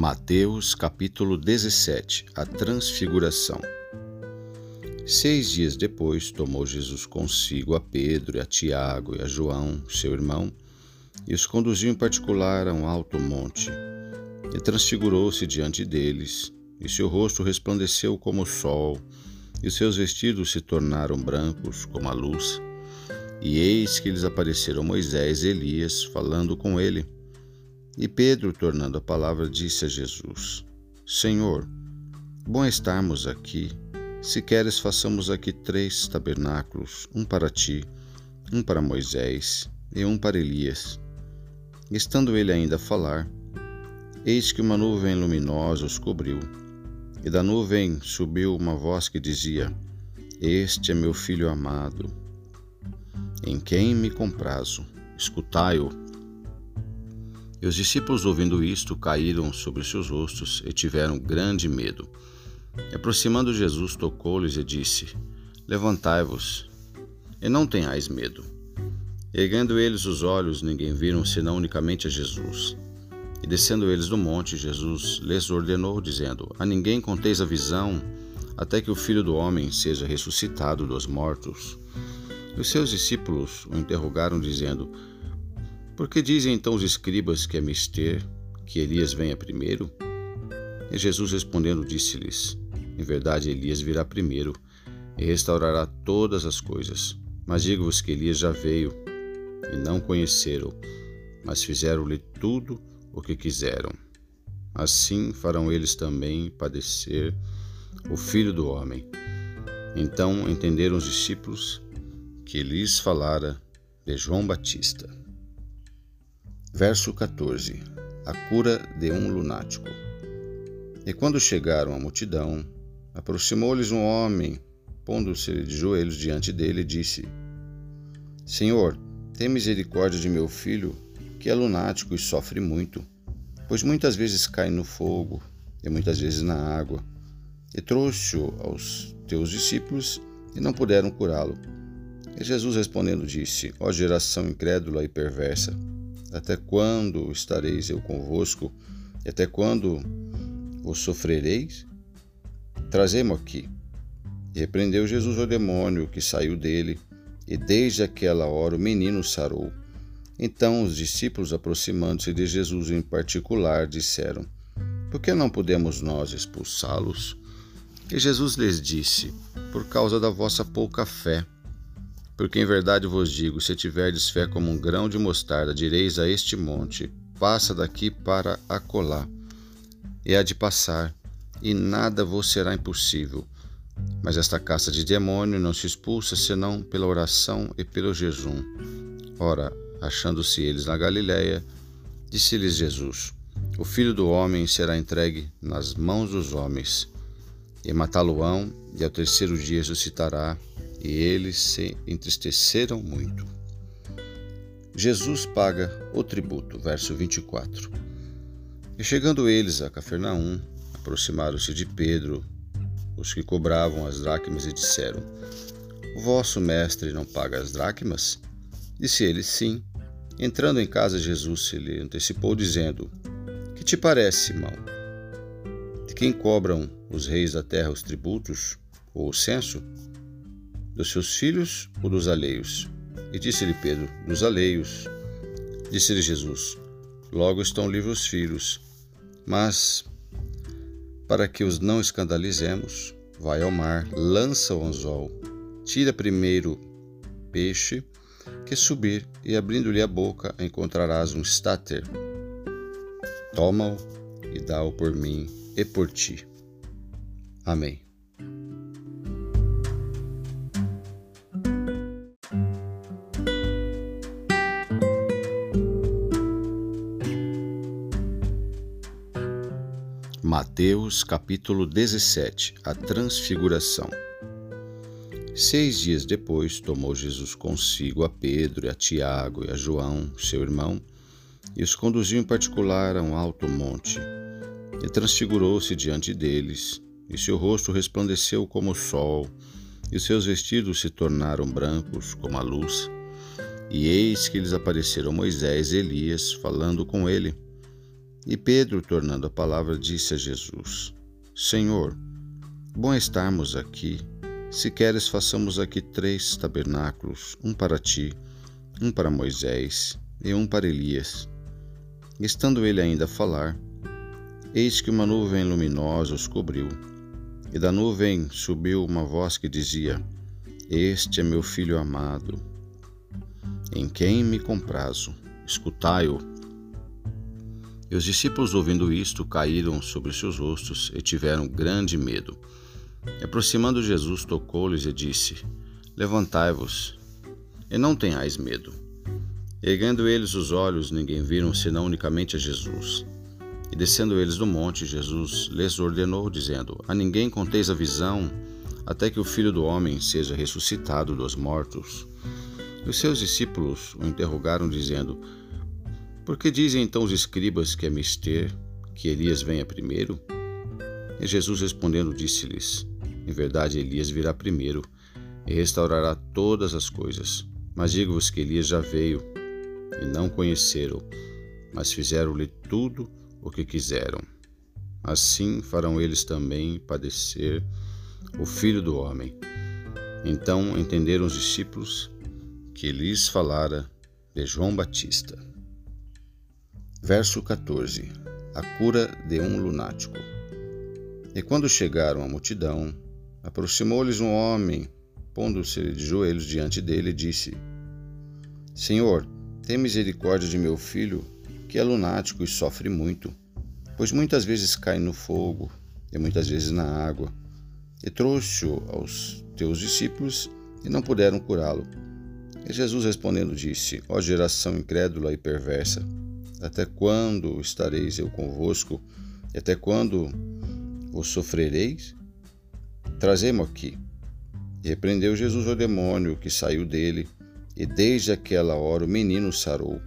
Mateus capítulo 17 A Transfiguração Seis dias depois, tomou Jesus consigo a Pedro, e a Tiago e a João, seu irmão, e os conduziu em particular a um alto monte. E transfigurou-se diante deles, e seu rosto resplandeceu como o sol, e seus vestidos se tornaram brancos como a luz. E eis que lhes apareceram Moisés e Elias, falando com ele. E Pedro, tornando a palavra, disse a Jesus: Senhor, bom estarmos aqui. Se queres, façamos aqui três tabernáculos: um para ti, um para Moisés e um para Elias. Estando ele ainda a falar, eis que uma nuvem luminosa os cobriu, e da nuvem subiu uma voz que dizia: Este é meu filho amado, em quem me comprazo. Escutai-o. E os discípulos, ouvindo isto, caíram sobre seus rostos e tiveram grande medo. E aproximando Jesus, tocou-lhes e disse: Levantai-vos e não tenhais medo. Erguendo eles os olhos, ninguém viram senão unicamente a Jesus. E descendo eles do monte, Jesus lhes ordenou, dizendo: A ninguém conteis a visão, até que o filho do homem seja ressuscitado dos mortos. E os seus discípulos o interrogaram, dizendo: por que dizem então os escribas que é mister que Elias venha primeiro? E Jesus respondendo disse-lhes: Em verdade, Elias virá primeiro e restaurará todas as coisas. Mas digo-vos que Elias já veio e não conheceram, mas fizeram-lhe tudo o que quiseram. Assim farão eles também padecer o filho do homem. Então entenderam os discípulos que lhes falara de João Batista. Verso 14: A cura de um lunático. E quando chegaram à multidão, aproximou-lhes um homem, pondo-se de joelhos diante dele, disse: Senhor, tem misericórdia de meu filho, que é lunático e sofre muito, pois muitas vezes cai no fogo e muitas vezes na água. E trouxe-o aos teus discípulos e não puderam curá-lo. E Jesus respondendo disse: Ó geração incrédula e perversa, até quando estareis eu convosco? E até quando vos sofrereis? Trazei-mo aqui. E repreendeu Jesus o demônio que saiu dele, e desde aquela hora o menino sarou. Então os discípulos, aproximando-se de Jesus em particular, disseram: Por que não podemos nós expulsá-los? E Jesus lhes disse: Por causa da vossa pouca fé. Porque em verdade vos digo: se tiverdes fé como um grão de mostarda, direis a este monte: passa daqui para acolá, e há de passar, e nada vos será impossível. Mas esta caça de demônio não se expulsa senão pela oração e pelo jejum. Ora, achando-se eles na Galiléia, disse-lhes Jesus: O filho do homem será entregue nas mãos dos homens, e matá-lo-ão, e ao terceiro dia ressuscitará e eles se entristeceram muito. Jesus paga o tributo, verso 24. E chegando eles a Cafarnaum, aproximaram-se de Pedro, os que cobravam as dracmas, e disseram: O vosso mestre não paga as dracmas? Disse ele: Sim. Entrando em casa, Jesus se lhe antecipou, dizendo: Que te parece, irmão? De quem cobram os reis da terra os tributos ou o censo? dos seus filhos ou dos alheios? E disse-lhe Pedro: Dos alheios. Disse-lhe Jesus: Logo estão livres os filhos. Mas, para que os não escandalizemos, vai ao mar, lança o anzol, tira primeiro peixe, que subir, e abrindo-lhe a boca encontrarás um estáter. Toma-o e dá-o por mim e por ti. Amém. Mateus capítulo 17 A Transfiguração Seis dias depois, tomou Jesus consigo a Pedro, e a Tiago e a João, seu irmão, e os conduziu em particular a um alto monte. E transfigurou-se diante deles, e seu rosto resplandeceu como o sol, e seus vestidos se tornaram brancos como a luz. E eis que lhes apareceram Moisés e Elias, falando com ele. E Pedro, tornando a palavra, disse a Jesus: Senhor, bom estarmos aqui. Se queres, façamos aqui três tabernáculos: um para ti, um para Moisés e um para Elias. Estando ele ainda a falar, eis que uma nuvem luminosa os cobriu, e da nuvem subiu uma voz que dizia: Este é meu filho amado, em quem me comprazo. Escutai-o. E os discípulos, ouvindo isto, caíram sobre seus rostos e tiveram grande medo. E aproximando Jesus, tocou-lhes e disse: Levantai-vos e não tenhais medo. Erguendo eles os olhos, ninguém viram senão unicamente a Jesus. E descendo eles do monte, Jesus lhes ordenou, dizendo: A ninguém conteis a visão, até que o filho do homem seja ressuscitado dos mortos. E os seus discípulos o interrogaram, dizendo: por que dizem então os escribas que é mister que Elias venha primeiro? E Jesus respondendo disse-lhes: Em verdade, Elias virá primeiro e restaurará todas as coisas. Mas digo-vos que Elias já veio e não conheceram, mas fizeram-lhe tudo o que quiseram. Assim farão eles também padecer o filho do homem. Então entenderam os discípulos que lhes falara de João Batista. Verso 14: A cura de um lunático. E quando chegaram à multidão, aproximou-lhes um homem, pondo-se de joelhos diante dele, disse: Senhor, tem misericórdia de meu filho, que é lunático e sofre muito, pois muitas vezes cai no fogo e muitas vezes na água. E trouxe-o aos teus discípulos e não puderam curá-lo. E Jesus respondendo disse: Ó geração incrédula e perversa, até quando estareis eu convosco? E até quando vos sofrereis? Trazei-mo aqui. E repreendeu Jesus o demônio que saiu dele, e desde aquela hora o menino sarou.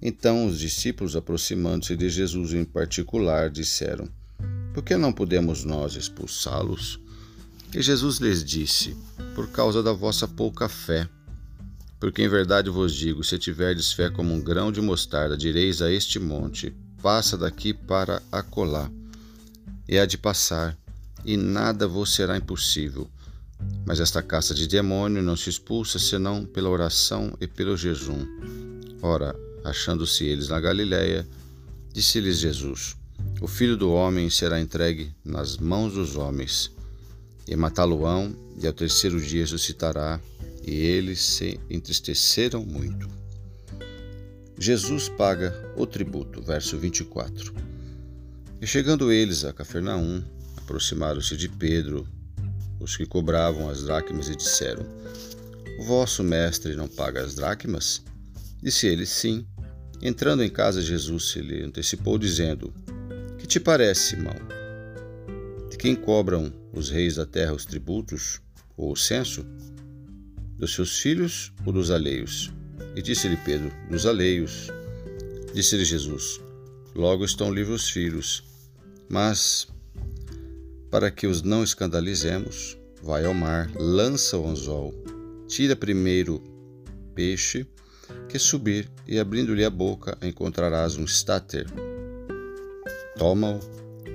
Então os discípulos, aproximando-se de Jesus em particular, disseram: Por que não podemos nós expulsá-los? E Jesus lhes disse: Por causa da vossa pouca fé. Porque em verdade vos digo: se tiverdes fé como um grão de mostarda, direis a este monte: passa daqui para acolá, e há de passar, e nada vos será impossível. Mas esta caça de demônio não se expulsa senão pela oração e pelo jejum. Ora, achando-se eles na Galiléia, disse-lhes Jesus: O filho do homem será entregue nas mãos dos homens, e matá-lo-ão, e ao terceiro dia ressuscitará e eles se entristeceram muito. Jesus paga o tributo, verso 24. E chegando eles a Cafarnaum, aproximaram-se de Pedro, os que cobravam as dracmas, e disseram: vosso mestre não paga as dracmas? Disse ele: Sim. Entrando em casa, Jesus se lhe antecipou, dizendo: Que te parece, irmão? De quem cobram os reis da terra os tributos ou o censo? dos seus filhos ou dos alheios? E disse-lhe Pedro: Dos alheios. Disse-lhe Jesus: Logo estão livres os filhos. Mas, para que os não escandalizemos, vai ao mar, lança o anzol, tira primeiro peixe, que subir, e abrindo-lhe a boca encontrarás um estáter. Toma-o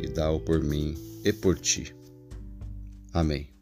e dá-o por mim e por ti. Amém.